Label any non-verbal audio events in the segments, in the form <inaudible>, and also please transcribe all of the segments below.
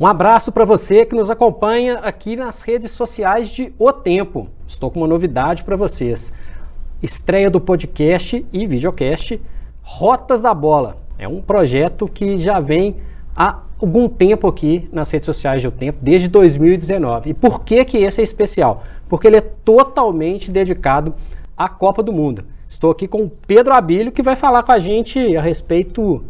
Um abraço para você que nos acompanha aqui nas redes sociais de O Tempo. Estou com uma novidade para vocês. Estreia do podcast e videocast Rotas da Bola. É um projeto que já vem há algum tempo aqui nas redes sociais de O Tempo, desde 2019. E por que, que esse é especial? Porque ele é totalmente dedicado à Copa do Mundo. Estou aqui com o Pedro Abílio, que vai falar com a gente a respeito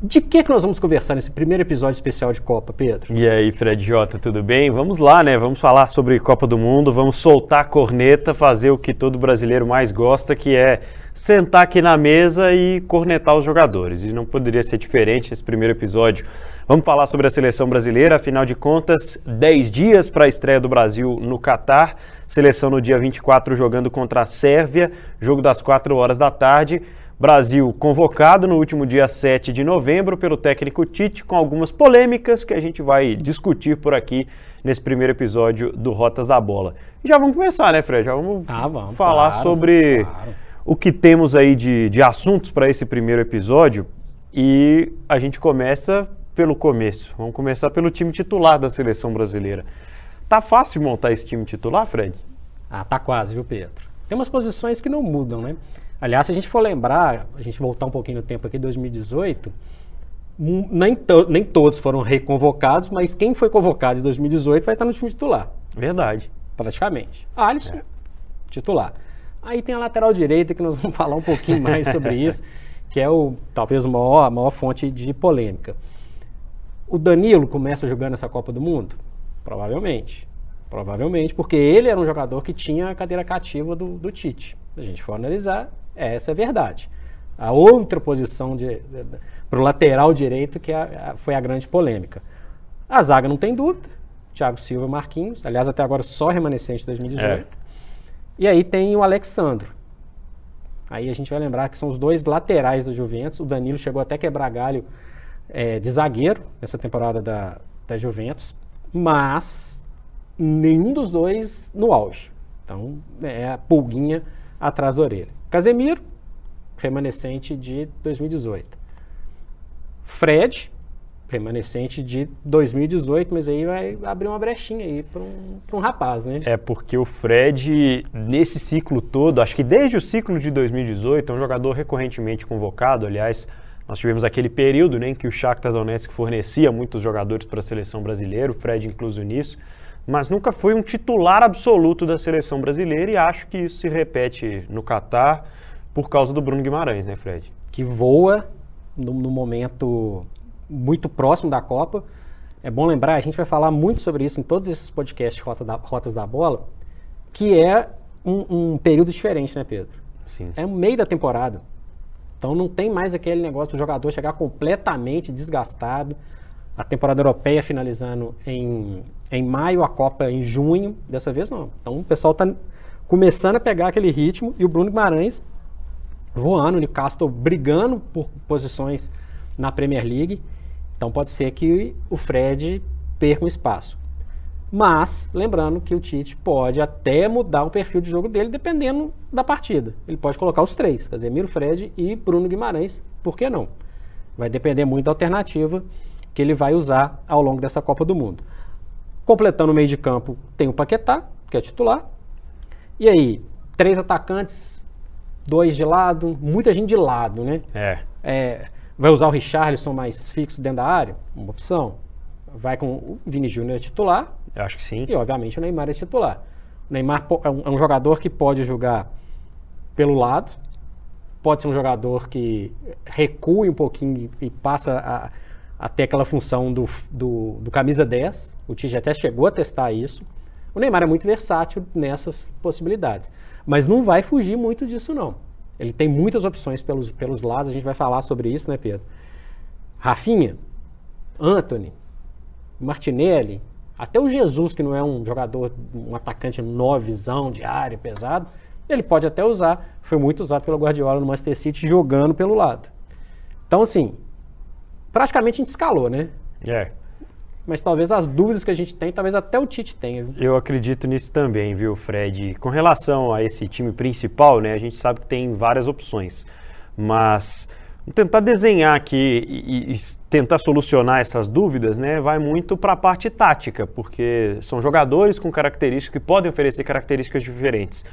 de que, que nós vamos conversar nesse primeiro episódio especial de Copa, Pedro? E aí, Fred Jota, tudo bem? Vamos lá, né? Vamos falar sobre Copa do Mundo, vamos soltar a corneta, fazer o que todo brasileiro mais gosta, que é sentar aqui na mesa e cornetar os jogadores. E não poderia ser diferente esse primeiro episódio. Vamos falar sobre a seleção brasileira, afinal de contas, 10 dias para a estreia do Brasil no Catar. Seleção no dia 24 jogando contra a Sérvia, jogo das 4 horas da tarde. Brasil convocado no último dia 7 de novembro pelo técnico Tite, com algumas polêmicas que a gente vai discutir por aqui nesse primeiro episódio do Rotas da Bola. E já vamos começar, né, Fred? Já vamos, ah, vamos falar claro, sobre claro. o que temos aí de, de assuntos para esse primeiro episódio. E a gente começa pelo começo. Vamos começar pelo time titular da seleção brasileira. Tá fácil montar esse time titular, Fred? Ah, tá quase, viu, Pedro? Tem umas posições que não mudam, né? Aliás, se a gente for lembrar, a gente voltar um pouquinho no tempo aqui, 2018, nem, to nem todos foram reconvocados, mas quem foi convocado em 2018 vai estar no time titular. Verdade. Praticamente. Alisson, é. titular. Aí tem a lateral direita, que nós vamos <laughs> falar um pouquinho mais sobre isso, que é o talvez a maior, a maior fonte de polêmica. O Danilo começa jogando essa Copa do Mundo? Provavelmente. Provavelmente, porque ele era um jogador que tinha a cadeira cativa do, do Tite. Se a gente for analisar, essa é a verdade. A outra posição para o lateral direito que é foi a grande polêmica. A zaga não tem dúvida. Thiago Silva e Marquinhos. Aliás, até agora só remanescente de 2018. É. E aí tem o Alexandro. Aí a gente vai lembrar que são os dois laterais do Juventus. O Danilo chegou até quebrar galho é, de zagueiro nessa temporada da, da Juventus. Mas nenhum dos dois no auge. Então é a pulguinha atrás da orelha. Casemiro, remanescente de 2018. Fred, remanescente de 2018, mas aí vai abrir uma brechinha aí para um, um rapaz, né? É porque o Fred, nesse ciclo todo, acho que desde o ciclo de 2018, é um jogador recorrentemente convocado, aliás, nós tivemos aquele período né, em que o Shakhtar Donetsk fornecia muitos jogadores para a seleção brasileira, o Fred incluso nisso, mas nunca foi um titular absoluto da seleção brasileira e acho que isso se repete no Catar por causa do Bruno Guimarães, né, Fred? Que voa no, no momento muito próximo da Copa. É bom lembrar, a gente vai falar muito sobre isso em todos esses podcasts Rota da, Rotas da Bola, que é um, um período diferente, né, Pedro? Sim. É o meio da temporada. Então não tem mais aquele negócio do jogador chegar completamente desgastado. A temporada europeia finalizando em em maio, a Copa em junho. Dessa vez não. Então o pessoal está começando a pegar aquele ritmo e o Bruno Guimarães voando, o Newcastle brigando por posições na Premier League. Então pode ser que o Fred perca um espaço. Mas, lembrando que o Tite pode até mudar o perfil de jogo dele dependendo da partida. Ele pode colocar os três, Casemiro, Fred e Bruno Guimarães, por que não? Vai depender muito da alternativa que ele vai usar ao longo dessa Copa do Mundo. Completando o meio de campo, tem o Paquetá, que é titular. E aí, três atacantes, dois de lado, muita gente de lado, né? É. é vai usar o Richarlison mais fixo dentro da área? Uma opção. Vai com o Vini Júnior é titular. Eu acho que sim. E, obviamente, o Neymar é titular. O Neymar é um, é um jogador que pode jogar pelo lado, pode ser um jogador que recue um pouquinho e passa a até aquela função do, do, do, camisa 10. O Tite até chegou a testar isso. O Neymar é muito versátil nessas possibilidades. Mas não vai fugir muito disso, não. Ele tem muitas opções pelos, pelos lados, a gente vai falar sobre isso, né, Pedro? Rafinha, Anthony, Martinelli, até o Jesus, que não é um jogador, um atacante novizão de área, pesado, ele pode até usar. Foi muito usado pelo Guardiola no Manchester City jogando pelo lado. Então, assim, praticamente a gente escalou, né? É. Mas talvez as dúvidas que a gente tem, talvez até o Tite tenha. Viu? Eu acredito nisso também, viu, Fred? Com relação a esse time principal, né, a gente sabe que tem várias opções. Mas tentar desenhar aqui e, e, tentar solucionar essas dúvidas, né, vai muito para a parte tática, porque são jogadores com características que podem oferecer características diferentes.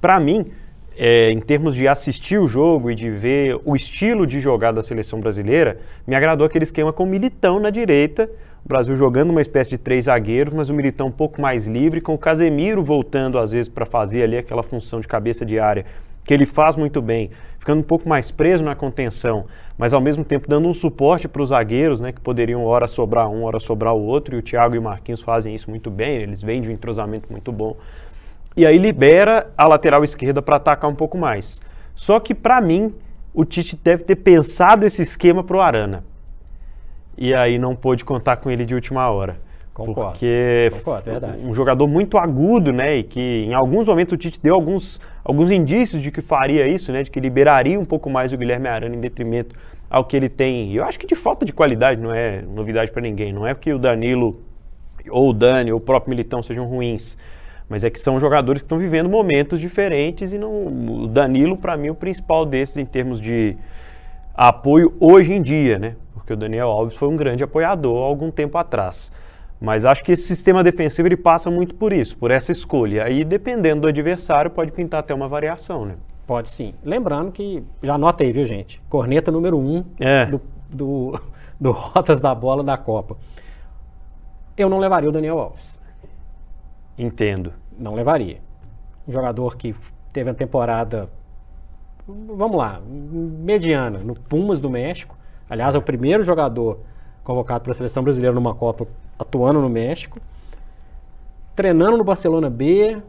Para mim, é, em termos de assistir o jogo e de ver o estilo de jogar da seleção brasileira, me agradou aquele esquema com o Militão na direita, o Brasil jogando uma espécie de três zagueiros, mas o Militão um pouco mais livre, com o Casemiro voltando às vezes para fazer ali aquela função de cabeça de área que ele faz muito bem, ficando um pouco mais preso na contenção, mas ao mesmo tempo dando um suporte para os zagueiros, né, que poderiam hora sobrar um, hora sobrar o outro, e o Thiago e o Marquinhos fazem isso muito bem, eles vêm de um entrosamento muito bom. E aí libera a lateral esquerda para atacar um pouco mais. Só que para mim, o Tite deve ter pensado esse esquema para o Arana. E aí não pôde contar com ele de última hora. Concordo. Porque Concordo, verdade. um jogador muito agudo, né? E que em alguns momentos o Tite deu alguns, alguns indícios de que faria isso, né? De que liberaria um pouco mais o Guilherme Arana em detrimento ao que ele tem. Eu acho que de falta de qualidade, não é novidade para ninguém. Não é que o Danilo ou o Dani ou o próprio Militão sejam ruins. Mas é que são jogadores que estão vivendo momentos diferentes e não, o Danilo, para mim, é o principal desses em termos de apoio hoje em dia, né? Porque o Daniel Alves foi um grande apoiador há algum tempo atrás. Mas acho que esse sistema defensivo ele passa muito por isso, por essa escolha. Aí, dependendo do adversário, pode pintar até uma variação, né? Pode sim. Lembrando que, já anota aí, viu, gente? Corneta número um É. do, do, <laughs> do Rotas da Bola da Copa. Eu não levaria o Daniel Alves. Entendo. Não levaria. Um jogador que teve uma temporada, vamos lá, mediana, no Pumas do México. Aliás, é o primeiro jogador convocado para a seleção brasileira numa Copa atuando no México. Treinando no Barcelona B.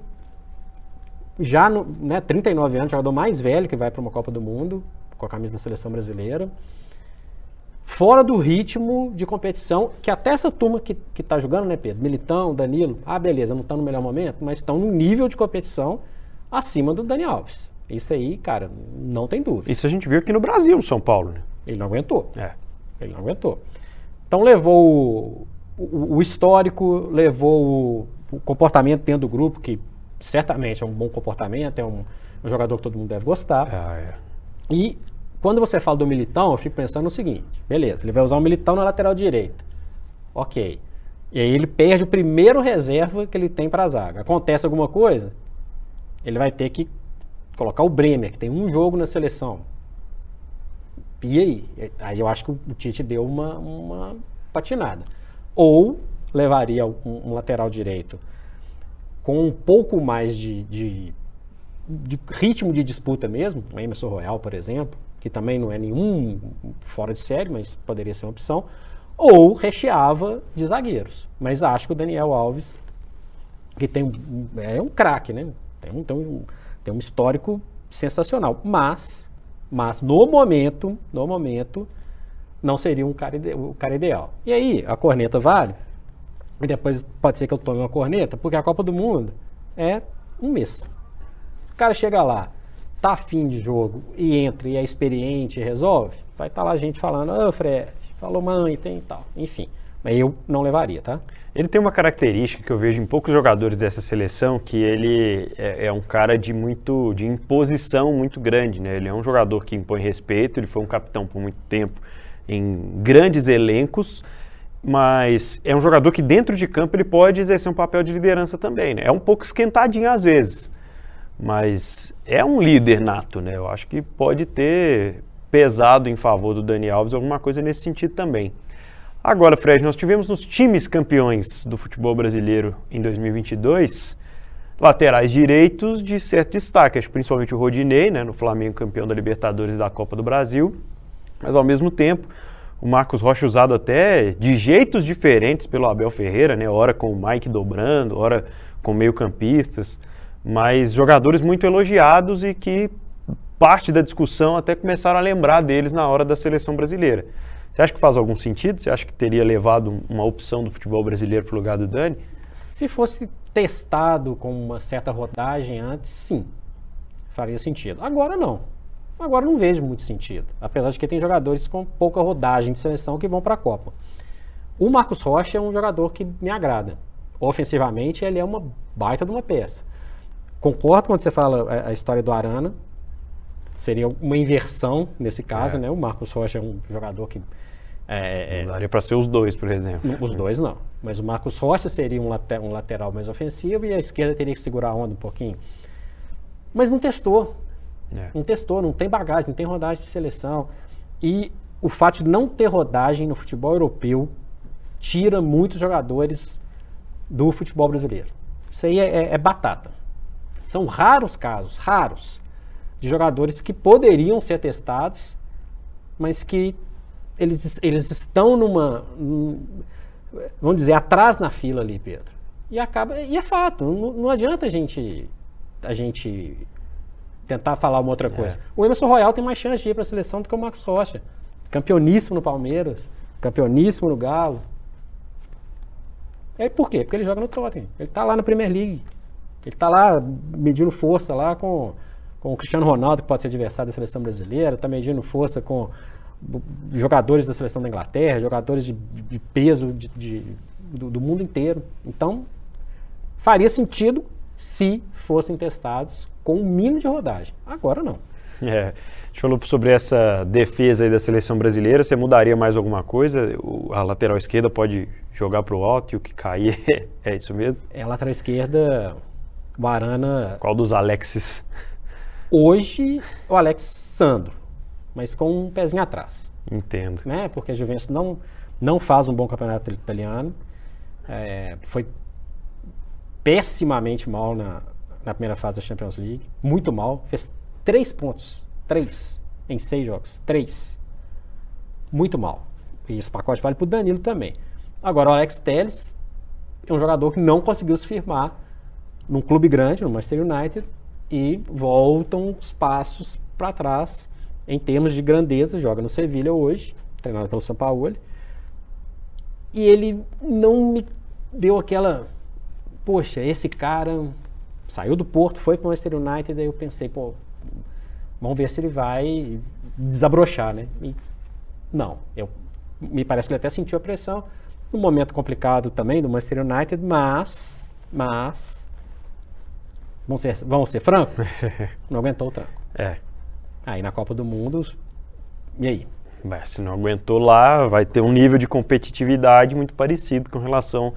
Já, no, né, 39 anos, jogador mais velho que vai para uma Copa do Mundo com a camisa da seleção brasileira. Fora do ritmo de competição, que até essa turma que, que tá jogando, né, Pedro? Militão, Danilo, ah, beleza, não estão no melhor momento, mas estão num nível de competição acima do Dani Alves. Isso aí, cara, não tem dúvida. Isso a gente viu aqui no Brasil, no São Paulo, né? Ele não aguentou. É. Ele não aguentou. Então levou o, o- o histórico, levou o, o comportamento dentro do grupo, que certamente é um bom comportamento, é um, um jogador que todo mundo deve gostar. Ah, é. E quando você fala do Militão, eu fico pensando no seguinte: beleza, ele vai usar o Militão na lateral direita. Ok. E aí ele perde o primeiro reserva que ele tem para a zaga. Acontece alguma coisa, ele vai ter que colocar o Bremer, que tem um jogo na seleção. E aí? Aí eu acho que o Tite deu uma, uma patinada. Ou levaria um, um lateral direito com um pouco mais de, de, de ritmo de disputa mesmo, o Emerson Royal, por exemplo, que também não é nenhum fora de série, mas poderia ser uma opção, ou recheava de zagueiros. Mas acho que o Daniel Alves, que tem é um craque, né? Tem um, tem, um, tem um histórico sensacional, mas, mas no momento, no momento, não seria um cara o cara ideal. E aí, a corneta vale? E depois pode ser que eu tome uma corneta, porque a Copa do Mundo é um mês. O cara chega lá, tá afim de jogo e entra e é experiente e resolve, vai estar lá gente falando, ô Fred, falou mãe, tem e tal. Enfim. Mas eu não levaria, tá? Ele tem uma característica que eu vejo em poucos jogadores dessa seleção, que ele é, é um cara de muito de imposição muito grande, né? Ele é um jogador que impõe respeito, ele foi um capitão por muito tempo em grandes elencos, mas é um jogador que dentro de campo ele pode exercer um papel de liderança também, né? É um pouco esquentadinho às vezes, mas é um líder nato, né? Eu acho que pode ter pesado em favor do Dani Alves alguma coisa nesse sentido também. Agora, Fred, nós tivemos nos times campeões do futebol brasileiro em 2022 laterais direitos de certo destaque, principalmente o Rodinei, né, no Flamengo campeão da Libertadores e da Copa do Brasil, mas ao mesmo tempo o Marcos Rocha usado até de jeitos diferentes pelo Abel Ferreira, né, ora com o Mike dobrando, ora com meio-campistas, mas jogadores muito elogiados e que parte da discussão até começaram a lembrar deles na hora da seleção brasileira. Você acha que faz algum sentido? Você acha que teria levado uma opção do futebol brasileiro para o lugar do Dani? Se fosse testado com uma certa rodagem antes, sim, faria sentido. Agora não. Agora não vejo muito sentido. Apesar de que tem jogadores com pouca rodagem de seleção que vão para a Copa. O Marcos Rocha é um jogador que me agrada. Ofensivamente, ele é uma baita de uma peça. Concordo quando você fala a, a história do Arana. seria uma inversão nesse caso, é. né? O Marcos Rocha é um jogador que é, é daria para ser os dois, por exemplo. Os dois não. Mas o Marcos Rocha seria um, later, um lateral mais ofensivo e a esquerda teria que segurar a onda um pouquinho. Mas não testou. É. Não testou, não tem bagagem, não tem rodagem de seleção. E o fato de não ter rodagem no futebol europeu tira muitos jogadores do futebol brasileiro. Isso aí é, é, é batata. São raros casos, raros, de jogadores que poderiam ser testados, mas que eles, eles estão numa. Num, vamos dizer, atrás na fila ali, Pedro. E acaba. E é fato, não, não adianta a gente. A gente tentar falar uma outra coisa. É. O Emerson Royal tem mais chance de ir para a seleção do que o Max Rocha. Campeoníssimo no Palmeiras, campeoníssimo no Galo. E por quê? Porque ele joga no Tottenham. Ele está lá na Premier League. Ele está lá medindo força lá com, com o Cristiano Ronaldo, que pode ser adversário da seleção brasileira, está medindo força com jogadores da seleção da Inglaterra, jogadores de, de peso de, de, do, do, mundo inteiro. Então, faria sentido se fossem testados com um mínimo de rodagem. Agora não. É, a gente falou sobre essa defesa aí da seleção brasileira. Você mudaria mais alguma coisa? O, a lateral esquerda pode jogar para o alto e o que cair <laughs> é isso mesmo? É a lateral esquerda, o Arana. Qual dos Alexis? Hoje, o Alex Sandro mas com um pezinho atrás. Entendo. Né? Porque a Juventus não, não faz um bom campeonato italiano. É, foi pessimamente mal na, na primeira fase da Champions League. Muito mal. Fez três pontos. Três. Em seis jogos. Três. Muito mal. E esse pacote vale para o Danilo também. Agora, o Alex Telles é um jogador que não conseguiu se firmar num clube grande, no Manchester United, e voltam os passos para trás em termos de grandeza, joga no Sevilha hoje, treinado pelo São Paulo. E ele não me deu aquela. Poxa, esse cara saiu do Porto, foi para o Manchester United, aí eu pensei, pô, vamos ver se ele vai desabrochar, né? E não, eu, me parece que ele até sentiu a pressão. Um momento complicado também do Manchester United, mas, mas, vamos ser, vamos ser francos, <laughs> não aguentou o tranco. É. Aí na Copa do Mundo, e aí? se não aguentou lá, vai ter um nível de competitividade muito parecido com relação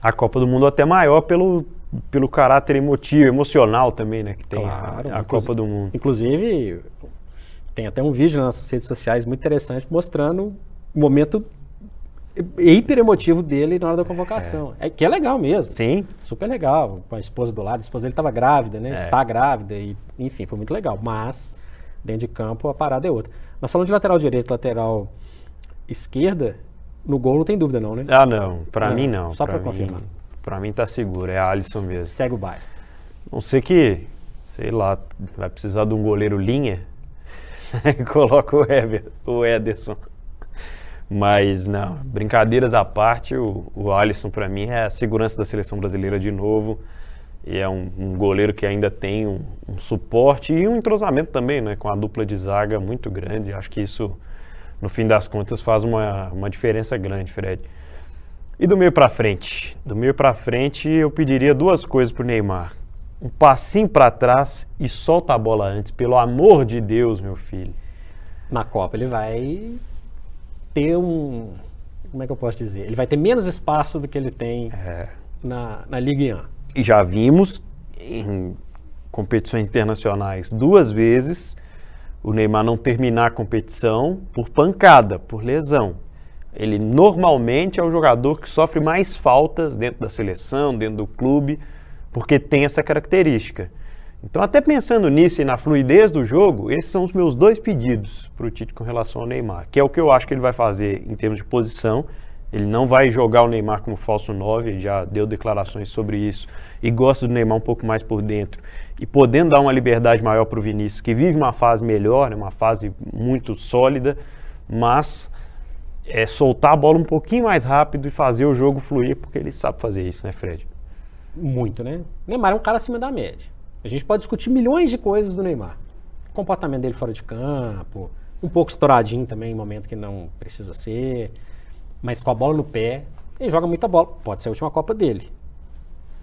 à Copa do Mundo, até maior pelo, pelo caráter emotivo, emocional também, né? Que tem claro, a, a Copa do Mundo. Inclusive, tem até um vídeo nas redes sociais muito interessante mostrando o momento hiper emotivo dele na hora da convocação. É. é. que é legal mesmo. Sim. Super legal. Com a esposa do lado, a esposa dele estava grávida, né? É. Está grávida e, enfim, foi muito legal. Mas Dentro de campo, a parada é outra. Nós falamos de lateral direito, lateral esquerda, no gol não tem dúvida não, né? Ah, não. Pra não, mim, não. Só pra, pra confirmar. Pra mim tá seguro, é a Alisson mesmo. Segue o bairro. Não sei que, sei lá, vai precisar de um goleiro linha, <laughs> coloca o, Ever, o Ederson. Mas, não, brincadeiras à parte, o, o Alisson para mim é a segurança da seleção brasileira de novo e é um, um, goleiro que ainda tem um, um, suporte e um entrosamento também, né, com a dupla de zaga muito grande. Acho que isso, no fim das contas, faz uma, uma diferença grande, Fred. E do meio para frente? Do meio para frente, eu pediria duas coisas para o Neymar. Um passinho para trás e solta a bola antes, pelo amor de Deus, meu filho. Na Copa ele vai ter um. Como é que eu posso dizer? Ele vai ter menos espaço do que ele tem é. na, na Ligue 1 e já vimos em competições internacionais duas vezes o Neymar não terminar a competição por pancada, por lesão. Ele normalmente é o jogador que sofre mais faltas dentro da seleção, dentro do clube, porque tem essa característica. Então, até pensando nisso e na fluidez do jogo, esses são os meus dois pedidos para o Tite com relação ao Neymar, que é o que eu acho que ele vai fazer em termos de posição ele não vai jogar o Neymar como falso 9, já deu declarações sobre isso. E gosta do Neymar um pouco mais por dentro. E podendo dar uma liberdade maior para o Vinícius, que vive uma fase melhor, né, uma fase muito sólida, mas é soltar a bola um pouquinho mais rápido e fazer o jogo fluir, porque ele sabe fazer isso, né, Fred? Muito, né? O Neymar é um cara acima da média. A gente pode discutir milhões de coisas do Neymar. O comportamento dele fora de campo, um pouco estouradinho também em momento que não precisa ser mas com a bola no pé, ele joga muita bola. Pode ser a última Copa dele.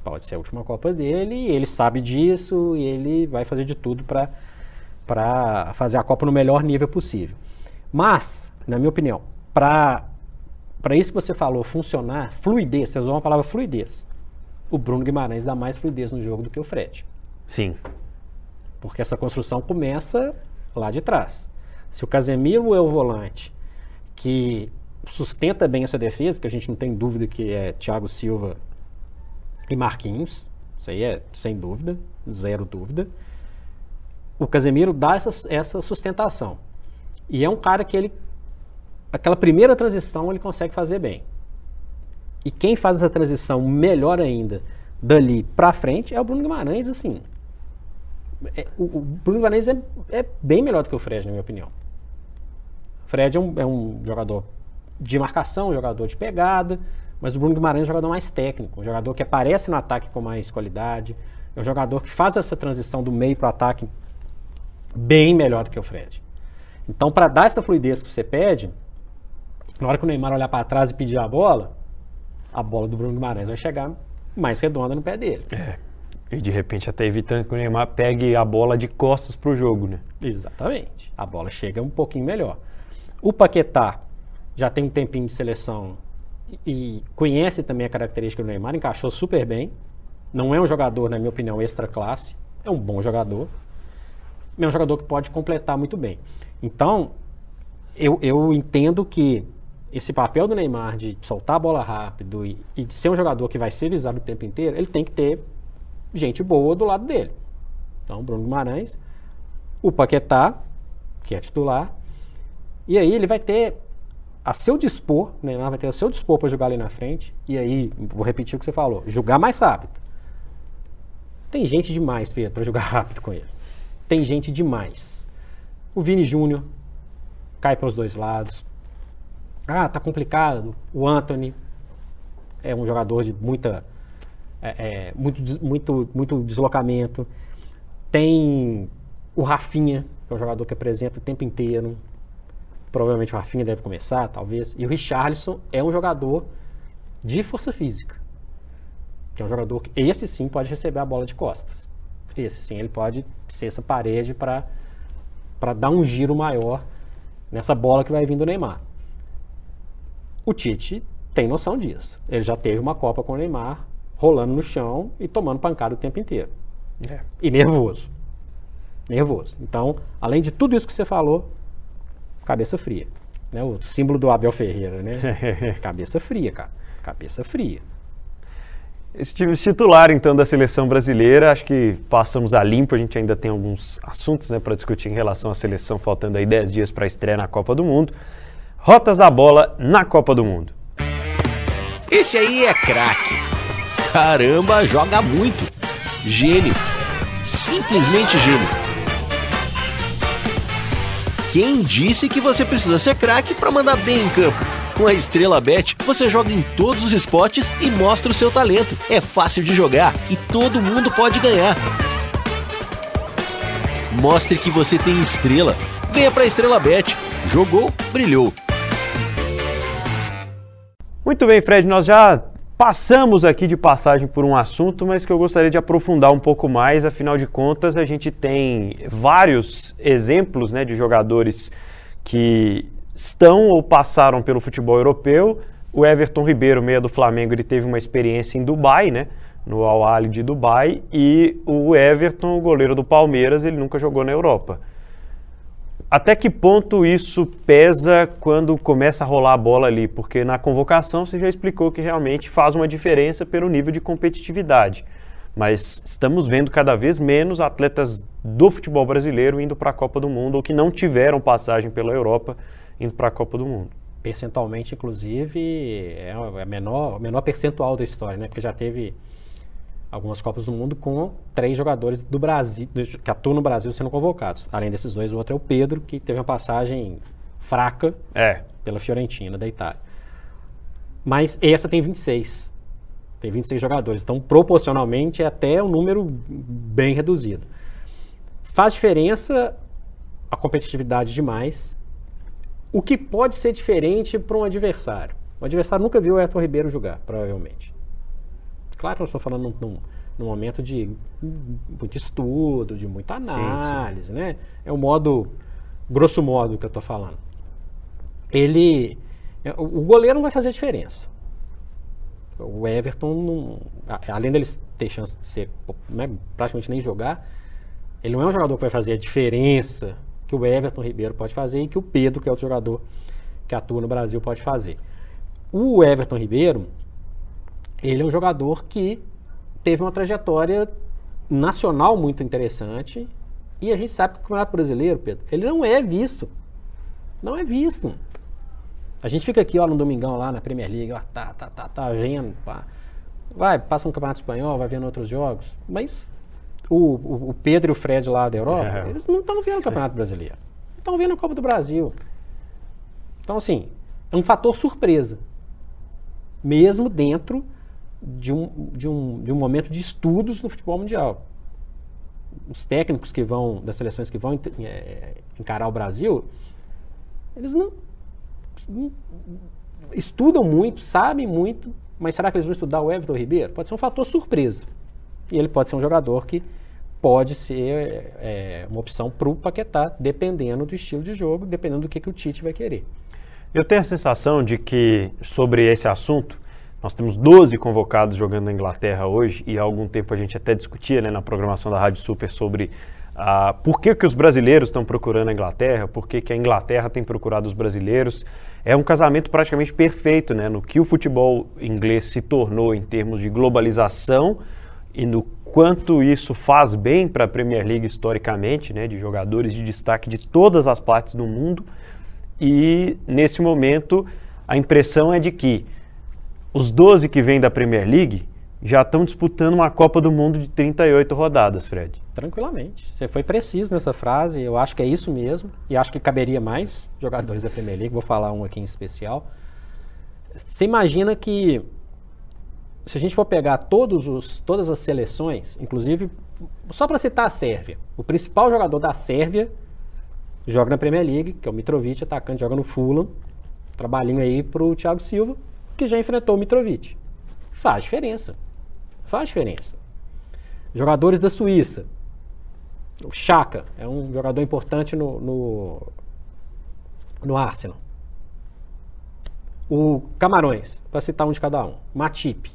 Pode ser a última Copa dele, e ele sabe disso, e ele vai fazer de tudo para fazer a Copa no melhor nível possível. Mas, na minha opinião, para isso que você falou funcionar, fluidez, você usou uma palavra fluidez. O Bruno Guimarães dá mais fluidez no jogo do que o Fred. Sim. Porque essa construção começa lá de trás. Se o Casemiro é o volante que sustenta bem essa defesa, que a gente não tem dúvida que é Thiago Silva e Marquinhos, isso aí é sem dúvida, zero dúvida. O Casemiro dá essa, essa sustentação. E é um cara que ele aquela primeira transição ele consegue fazer bem. E quem faz essa transição melhor ainda dali para frente é o Bruno Guimarães, assim. É, o, o, Bruno Guimarães é, é, bem melhor do que o Fred, na minha opinião. O Fred é um, é um jogador de marcação, um jogador de pegada, mas o Bruno Guimarães é um jogador mais técnico, um jogador que aparece no ataque com mais qualidade, é um jogador que faz essa transição do meio para o ataque bem melhor do que o Fred. Então, para dar essa fluidez que você pede, na hora que o Neymar olhar para trás e pedir a bola, a bola do Bruno Guimarães vai chegar mais redonda no pé dele. É. E de repente até evitando que o Neymar pegue a bola de costas para o jogo, né? Exatamente. A bola chega um pouquinho melhor. O Paquetá já tem um tempinho de seleção e conhece também a característica do Neymar, encaixou super bem. Não é um jogador, na minha opinião, extra classe. É um bom jogador. É um jogador que pode completar muito bem. Então, eu, eu entendo que esse papel do Neymar de soltar a bola rápido e, e, de ser um jogador que vai ser visado o tempo inteiro, ele tem que ter gente boa do lado dele. Então, Bruno Guimarães, o Paquetá, que é titular, e aí ele vai ter a seu dispor, o vai ter a seu dispor para jogar ali na frente, e aí, vou repetir o que você falou, jogar mais rápido. Tem gente demais, Pedro, para jogar <laughs> rápido com ele. Tem gente demais. O Vini Júnior cai para os dois lados. Ah, tá complicado. O Anthony é um jogador de muita, é, é, muito, muito, muito deslocamento. Tem o Rafinha, que é um jogador que apresenta o tempo inteiro. Provavelmente o Rafinha deve começar, talvez. E o Richarlison é um jogador de força física. Que é um jogador que, esse sim, pode receber a bola de costas. Esse sim, ele pode ser essa parede para dar um giro maior nessa bola que vai vindo do Neymar. O Tite tem noção disso. Ele já teve uma Copa com o Neymar rolando no chão e tomando pancada o tempo inteiro. É. E nervoso. Nervoso. Então, além de tudo isso que você falou, cabeça fria. Né? O símbolo do Abel Ferreira, né? <laughs> cabeça fria, cara. Cabeça fria. Esse titular, então, da seleção brasileira, acho que passamos a limpo. A gente ainda tem alguns assuntos né, para discutir em relação à seleção, faltando aí 10 dias para a estreia na Copa do Mundo. Rotas da bola na Copa do Mundo. Esse aí é craque. Caramba, joga muito. Gênio. Simplesmente gênio. Quem disse que você precisa ser craque para mandar bem em campo? Com a Estrela Bet, você joga em todos os esportes e mostra o seu talento. É fácil de jogar e todo mundo pode ganhar. Mostre que você tem estrela. Venha para a Estrela Bet. Jogou, brilhou. Muito bem, Fred, nós já passamos aqui de passagem por um assunto, mas que eu gostaria de aprofundar um pouco mais. Afinal de contas, a gente tem vários exemplos né, de jogadores que estão ou passaram pelo futebol europeu. O Everton Ribeiro, meia do Flamengo, ele teve uma experiência em Dubai, né? No Al Ahly de Dubai. E o Everton, goleiro do Palmeiras, ele nunca jogou na Europa. Até que ponto isso pesa quando começa a rolar a bola ali? Porque na convocação você já explicou que realmente faz uma diferença pelo nível de competitividade. Mas estamos vendo cada vez menos atletas do futebol brasileiro indo para a Copa do Mundo ou que não tiveram passagem pela Europa indo para a Copa do Mundo. Percentualmente, inclusive, é o menor, menor percentual da história, né? Porque já teve algumas Copas do Mundo com três jogadores do Brasil, que atuam no Brasil sendo convocados. Além desses dois, o outro é o Pedro, que teve uma passagem fraca é. pela Fiorentina, da Itália. Mas essa tem 26. Tem 26 jogadores. Então, proporcionalmente, é até um número bem reduzido. Faz diferença a competitividade demais. O que pode ser diferente para um adversário? O adversário nunca viu o Everton Ribeiro jogar, provavelmente. Claro que eu estou falando num, num momento de muito estudo, de muita análise, sim, sim. né? É o modo, grosso modo, que eu estou falando. Ele, é, o goleiro não vai fazer diferença. O Everton, não, além dele ter chance de ser né, praticamente nem jogar, ele não é um jogador que vai fazer a diferença que o Everton Ribeiro pode fazer e que o Pedro, que é outro jogador que atua no Brasil, pode fazer. O Everton Ribeiro, ele é um jogador que teve uma trajetória nacional muito interessante e a gente sabe que o Campeonato Brasileiro, Pedro, ele não é visto. Não é visto. A gente fica aqui, ó, no domingão lá na Premier League, ó, tá, tá, tá, tá vendo, pá. Vai, passa no Campeonato Espanhol, vai vendo outros jogos, mas o, o, o Pedro e o Fred lá da Europa, é. <laughs> eles não estão vendo o Campeonato Brasileiro. Estão vendo a Copa do Brasil. Então, assim, é um fator surpresa. Mesmo dentro de um, de um, de um momento de estudos no futebol mundial. Os técnicos que vão, das seleções que vão é, encarar o Brasil, eles não, não, estudam muito, sabem muito, mas será que eles vão estudar o Everton Ribeiro? Pode ser um fator surpresa. E ele pode ser um jogador que pode ser é, uma opção para o Paquetá, dependendo do estilo de jogo, dependendo do que, que o Tite vai querer. Eu tenho a sensação de que, sobre esse assunto, nós temos 12 convocados jogando na Inglaterra hoje, e há algum tempo a gente até discutia né, na programação da Rádio Super sobre ah, por que, que os brasileiros estão procurando a Inglaterra, por que, que a Inglaterra tem procurado os brasileiros. É um casamento praticamente perfeito né, no que o futebol inglês se tornou em termos de globalização e no quanto isso faz bem para a Premier League historicamente, né, de jogadores de destaque de todas as partes do mundo e nesse momento a impressão é de que os 12 que vêm da Premier League já estão disputando uma Copa do Mundo de 38 rodadas, Fred. Tranquilamente. Você foi preciso nessa frase, eu acho que é isso mesmo. E acho que caberia mais jogadores da Premier League, vou falar um aqui em especial. Você imagina que se a gente for pegar todos os, todas as seleções, inclusive, só para citar a Sérvia, o principal jogador da Sérvia joga na Premier League, que é o Mitrovic, atacante, joga no Fulham. Trabalhinho aí pro Thiago Silva, que já enfrentou o Mitrovic. Faz diferença. Faz diferença. Jogadores da Suíça. O Chaka é um jogador importante no, no, no Arsenal. O Camarões, para citar um de cada um. Matip,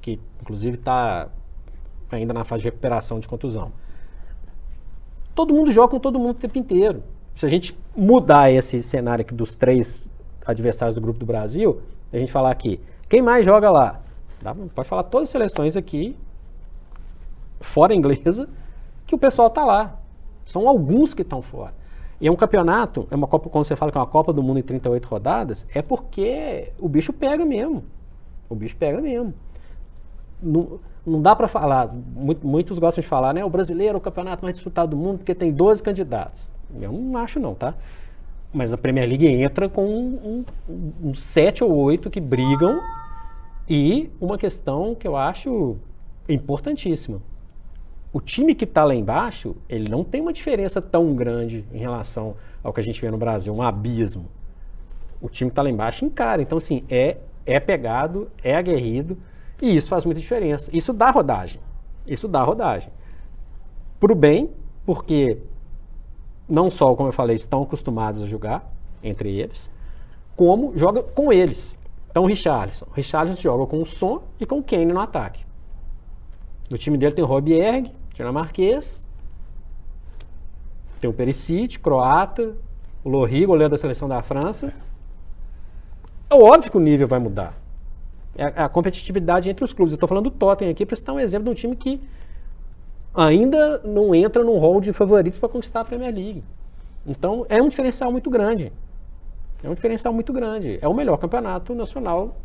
que inclusive está ainda na fase de recuperação de contusão. Todo mundo joga com todo mundo o tempo inteiro se a gente mudar esse cenário aqui dos três adversários do grupo do Brasil, a gente falar aqui, quem mais joga lá? Dá, pode falar todas as seleções aqui, fora inglesa, <laughs> que o pessoal tá lá. São alguns que estão fora. E é um campeonato, é uma Copa, quando você fala que é uma Copa do Mundo em 38 rodadas, é porque o bicho pega mesmo. O bicho pega mesmo. Não, não dá para falar, muitos gostam de falar, né? O brasileiro é o campeonato mais disputado do mundo porque tem 12 candidatos. Eu não acho não, tá? Mas a Premier League entra com um, um, um sete ou oito que brigam e uma questão que eu acho importantíssima. O time que está lá embaixo, ele não tem uma diferença tão grande em relação ao que a gente vê no Brasil, um abismo. O time que está lá embaixo encara. Então, assim, é, é pegado, é aguerrido e isso faz muita diferença. Isso dá rodagem. Isso dá rodagem. Pro bem, porque não só, como eu falei, estão acostumados a jogar entre eles, como joga com eles. Então, o Richarlison. O Richarlison joga com o Son e com o Kane no ataque. No time dele tem o Rob Erg, dinamarquês, tem o Perisic, croata, o Lohri, goleiro da seleção da França. É óbvio que o nível vai mudar. É a, é competitividade entre os clubes. Eu estou falando do Tottenham aqui para citar um exemplo de um time que ainda não entra no rol de favoritos para conquistar a Premier League. Então é um diferencial muito grande. É um diferencial muito grande. É o melhor campeonato nacional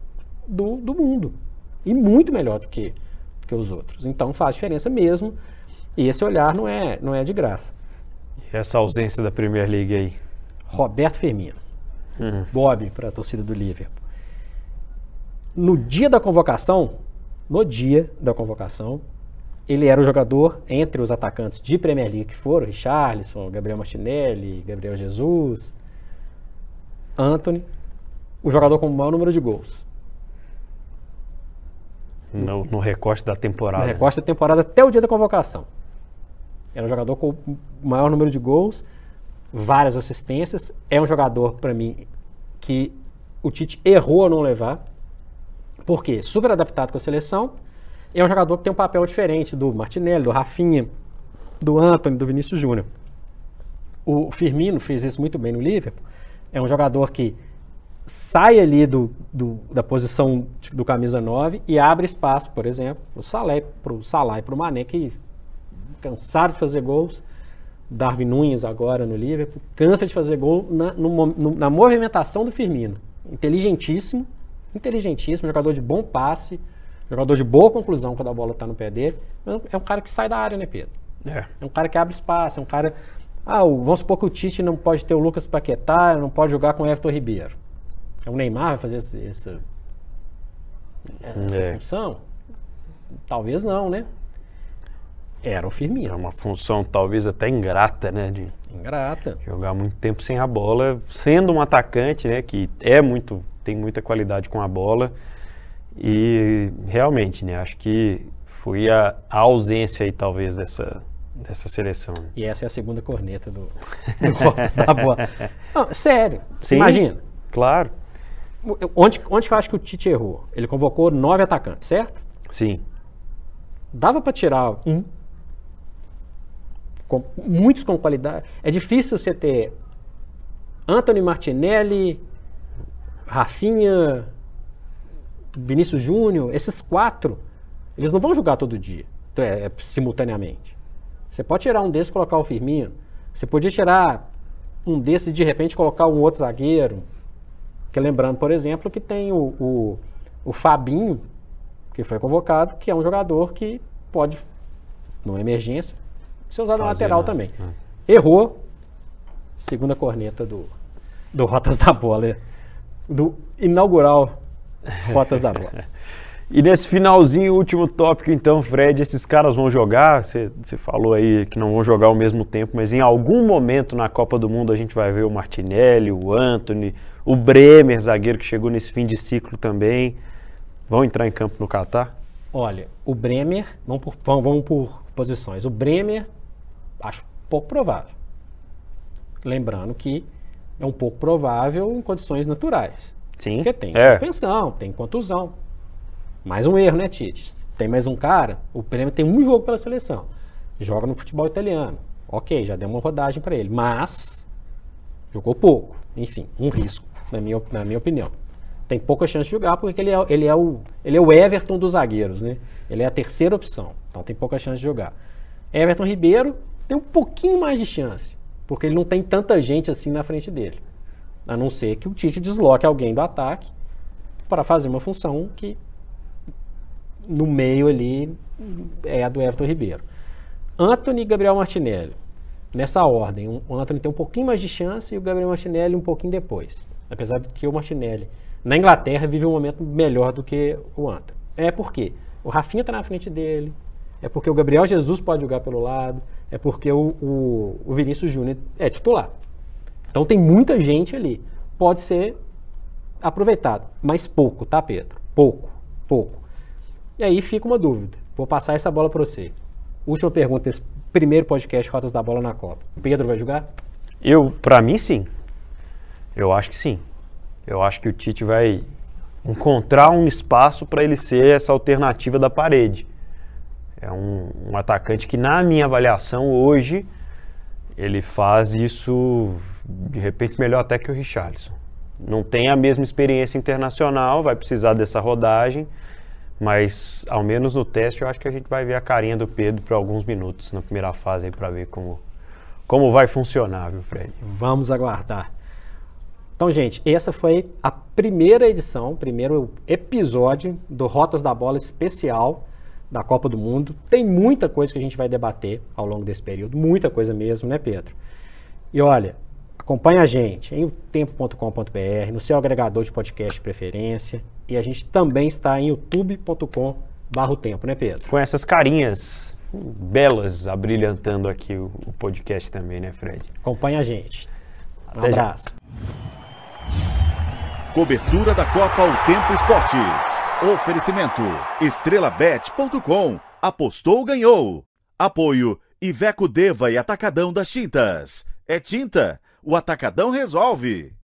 do, do mundo. E muito melhor do que, do que os outros. Então faz diferença mesmo. E esse olhar não é, não é de graça. E essa ausência da Premier League aí? Roberto Firmino. Uhum. Bob para a torcida do Liverpool. No dia da convocação, no dia da convocação, ele era o jogador entre os atacantes de Premier League que foram Richarlison, Gabriel Martinelli, Gabriel Jesus, Anthony, o jogador com o maior número de gols. No, no recorte da temporada. No recorte da temporada até o dia da convocação. Era um jogador com o maior número de gols, várias assistências. É um jogador, para mim, que o Tite errou a não levar. Por quê? Super adaptado com a seleção. É um jogador que tem um papel diferente do Martinelli, do Rafinha, do Anthony, do Vinícius Júnior. O Firmino fez isso muito bem no Liverpool. É um jogador que sai ali do, do, da posição do camisa 9 e abre espaço, por exemplo, para o Salah, pro Salah e para o Mané, que cansaram de fazer gols. Darwin Nunes agora no Liverpool, cansa de fazer gol na, no, no, na movimentação do Firmino. Inteligentíssimo, inteligentíssimo, jogador de bom passe, jogador de boa conclusão quando a bola está no pé dele. É um cara que sai da área, né, Pedro? É. é um cara que abre espaço, é um cara. Ah, vamos supor que o Tite não pode ter o Lucas Paquetá, não pode jogar com o Everton Ribeiro. É o Neymar vai fazer essa, essa, essa é. função? Talvez não, né? Era o Firmino. É uma função talvez até ingrata, né? De ingrata. Jogar muito tempo sem a bola, sendo um atacante, né? Que é muito, tem muita qualidade com a bola. E realmente, né? Acho que foi a, a ausência aí talvez dessa, dessa seleção. Né? E essa é a segunda corneta do, <laughs> do da bola. Não, sério. Sim, imagina. Claro. Onde, onde que eu acho que o Tite errou? Ele convocou nove atacantes, certo? Sim. Dava para tirar um com, muitos com qualidade. É difícil você ter Anthony Martinelli, Rafinha, Vinícius Júnior, esses quatro, eles não vão jogar todo dia, então, é, é, simultaneamente. Você pode tirar um desses e colocar o Firmino. Você podia tirar um desses e de repente colocar um outro zagueiro. Que lembrando, por exemplo, que tem o, o, o Fabinho, que foi convocado, que é um jogador que pode, numa emergência, ser usado na lateral também. É. Errou. Segunda corneta do, do Rotas da Bola. Do inaugural <laughs> Rotas da Bola. E nesse finalzinho, último tópico, então, Fred, esses caras vão jogar. Você falou aí que não vão jogar ao mesmo tempo, mas em algum momento na Copa do Mundo a gente vai ver o Martinelli, o Anthony, o Bremer, zagueiro que chegou nesse fim de ciclo também. Vão entrar em campo no Catar? Olha, o Bremer, vamos por, vamos por posições. O Bremer Acho pouco provável. Lembrando que é um pouco provável em condições naturais. Sim. Porque tem é. suspensão, tem contusão. Mais um erro, né, Tite? Tem mais um cara, o prêmio tem um jogo pela seleção. Joga no futebol italiano. Ok, já deu uma rodagem para ele. Mas jogou pouco. Enfim, um risco, na minha, na minha opinião. Tem pouca chance de jogar porque ele é, ele, é o, ele é o Everton dos zagueiros, né? Ele é a terceira opção. Então tem pouca chance de jogar. Everton Ribeiro tem um pouquinho mais de chance, porque ele não tem tanta gente assim na frente dele. A não ser que o Tite desloque alguém do ataque para fazer uma função que no meio ali é a do Everton Ribeiro. Anthony e Gabriel Martinelli. Nessa ordem, o Anthony tem um pouquinho mais de chance e o Gabriel Martinelli um pouquinho depois. Apesar de que o Martinelli na Inglaterra vive um momento melhor do que o Anthony. É porque o Rafinha está na frente dele, é porque o Gabriel Jesus pode jogar pelo lado, é porque o, o, o Vinícius Júnior é titular. Então tem muita gente ali. Pode ser aproveitado, mas pouco, tá, Pedro? Pouco, pouco. E aí fica uma dúvida. Vou passar essa bola para você. Última pergunta desse primeiro podcast Rotas da Bola na Copa. O Pedro vai jogar? Eu, para mim, sim. Eu acho que sim. Eu acho que o Tite vai encontrar um espaço para ele ser essa alternativa da parede. É um, um, atacante que, na minha avaliação, hoje, ele faz isso de repente melhor até que o Richarlison. Não tem a mesma experiência internacional, vai precisar dessa rodagem, mas ao menos no teste eu acho que a gente vai ver a carinha do Pedro por alguns minutos na primeira fase para ver como, como vai funcionar, viu, Fred? Vamos aguardar. Então, gente, essa foi a primeira edição, primeiro episódio do Rotas da Bola especial da Copa do Mundo. Tem muita coisa que a gente vai debater ao longo desse período, muita coisa mesmo, né, Pedro? E olha, acompanha a gente em tempo.com.br, no seu agregador de podcast de preferência, e a gente também está em youtube.com barro tempo, né, Pedro? Com essas carinhas belas abrilhantando aqui o, o podcast também, né, Fred? Acompanha a gente. Um Até abraço. Já. Cobertura da Copa O Tempo Esportes. Oferecimento: estrelabet.com. Apostou, ganhou. Apoio: Iveco Deva e Atacadão das Tintas. É tinta? O Atacadão resolve.